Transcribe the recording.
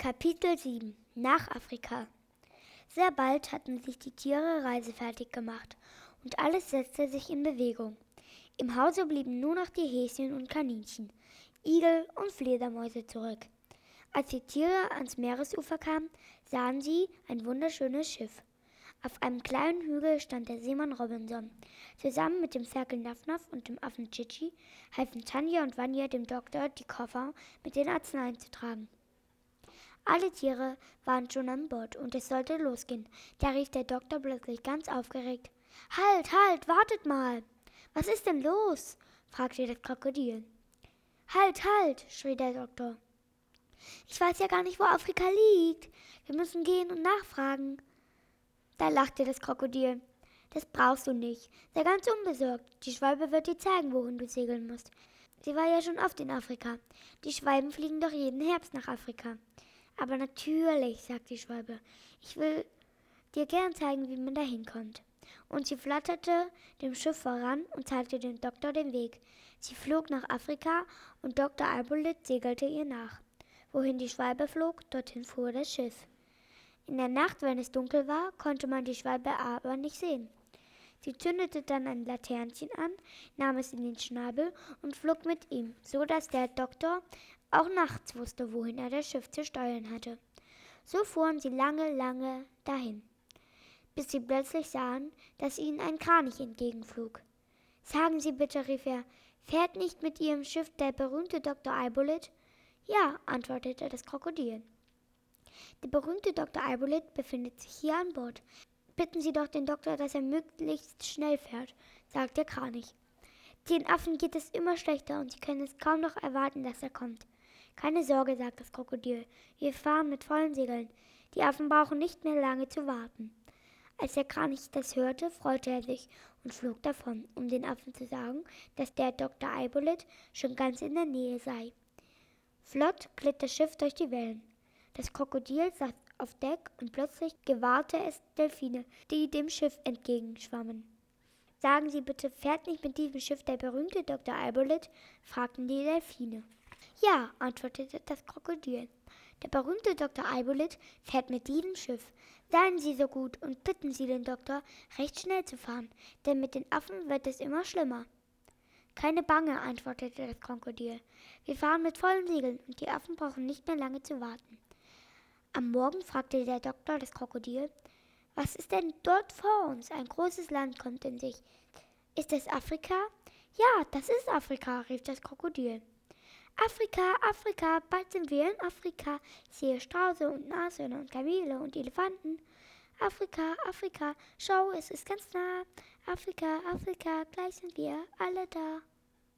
Kapitel 7 Nach Afrika Sehr bald hatten sich die Tiere reisefertig gemacht und alles setzte sich in Bewegung. Im Hause blieben nur noch die Häschen und Kaninchen, Igel und Fledermäuse zurück. Als die Tiere ans Meeresufer kamen, sahen sie ein wunderschönes Schiff. Auf einem kleinen Hügel stand der Seemann Robinson. Zusammen mit dem Ferkel Nafnaf und dem Affen Chichi halfen Tanja und Vanya dem Doktor, die Koffer mit den Arzneien zu tragen. Alle Tiere waren schon an Bord und es sollte losgehen. Da rief der Doktor plötzlich ganz aufgeregt: Halt, halt, wartet mal! Was ist denn los? fragte das Krokodil. Halt, halt, schrie der Doktor. Ich weiß ja gar nicht, wo Afrika liegt. Wir müssen gehen und nachfragen. Da lachte das Krokodil. Das brauchst du nicht. Sei ganz unbesorgt. Die Schwalbe wird dir zeigen, wohin du segeln musst. Sie war ja schon oft in Afrika. Die Schwalben fliegen doch jeden Herbst nach Afrika. Aber natürlich, sagt die Schwalbe. Ich will dir gern zeigen, wie man da hinkommt. Und sie flatterte dem Schiff voran und zeigte dem Doktor den Weg. Sie flog nach Afrika und Dr. Albolit segelte ihr nach. Wohin die Schwalbe flog, dorthin fuhr das Schiff. In der Nacht, wenn es dunkel war, konnte man die Schwalbe aber nicht sehen. Sie zündete dann ein Laternchen an, nahm es in den Schnabel und flog mit ihm, so dass der Doktor auch nachts wusste, wohin er das Schiff zu steuern hatte. So fuhren sie lange, lange dahin, bis sie plötzlich sahen, dass ihnen ein Kranich entgegenflog. Sagen Sie bitte, rief er, fährt nicht mit Ihrem Schiff der berühmte Dr. Eibolit? Ja, antwortete das Krokodil. Der berühmte Dr. Eibolit befindet sich hier an Bord. Bitten Sie doch den Doktor, dass er möglichst schnell fährt, sagt der Kranich. Den Affen geht es immer schlechter und sie können es kaum noch erwarten, dass er kommt. Keine Sorge, sagt das Krokodil. Wir fahren mit vollen Segeln. Die Affen brauchen nicht mehr lange zu warten. Als der Kranich das hörte, freute er sich und flog davon, um den Affen zu sagen, dass der Dr. Eibolit schon ganz in der Nähe sei. Flott glitt das Schiff durch die Wellen. Das Krokodil saß auf Deck und plötzlich gewahrte es Delfine, die dem Schiff entgegenschwammen. Sagen Sie bitte, fährt nicht mit diesem Schiff der berühmte Dr. Albolit? fragten die Delfine. Ja, antwortete das Krokodil. Der berühmte Dr. Albolit fährt mit diesem Schiff. Seien Sie so gut und bitten Sie den Doktor, recht schnell zu fahren, denn mit den Affen wird es immer schlimmer. Keine Bange, antwortete das Krokodil. Wir fahren mit vollen Segeln und die Affen brauchen nicht mehr lange zu warten. Am Morgen fragte der Doktor das Krokodil, was ist denn dort vor uns? Ein großes Land kommt in sich. Ist es Afrika? Ja, das ist Afrika, rief das Krokodil. Afrika, Afrika, bald sind wir in Afrika. Ich sehe Strauße und Nashörner und Kamele und Elefanten. Afrika, Afrika, schau, es ist ganz nah. Afrika, Afrika, gleich sind wir alle da.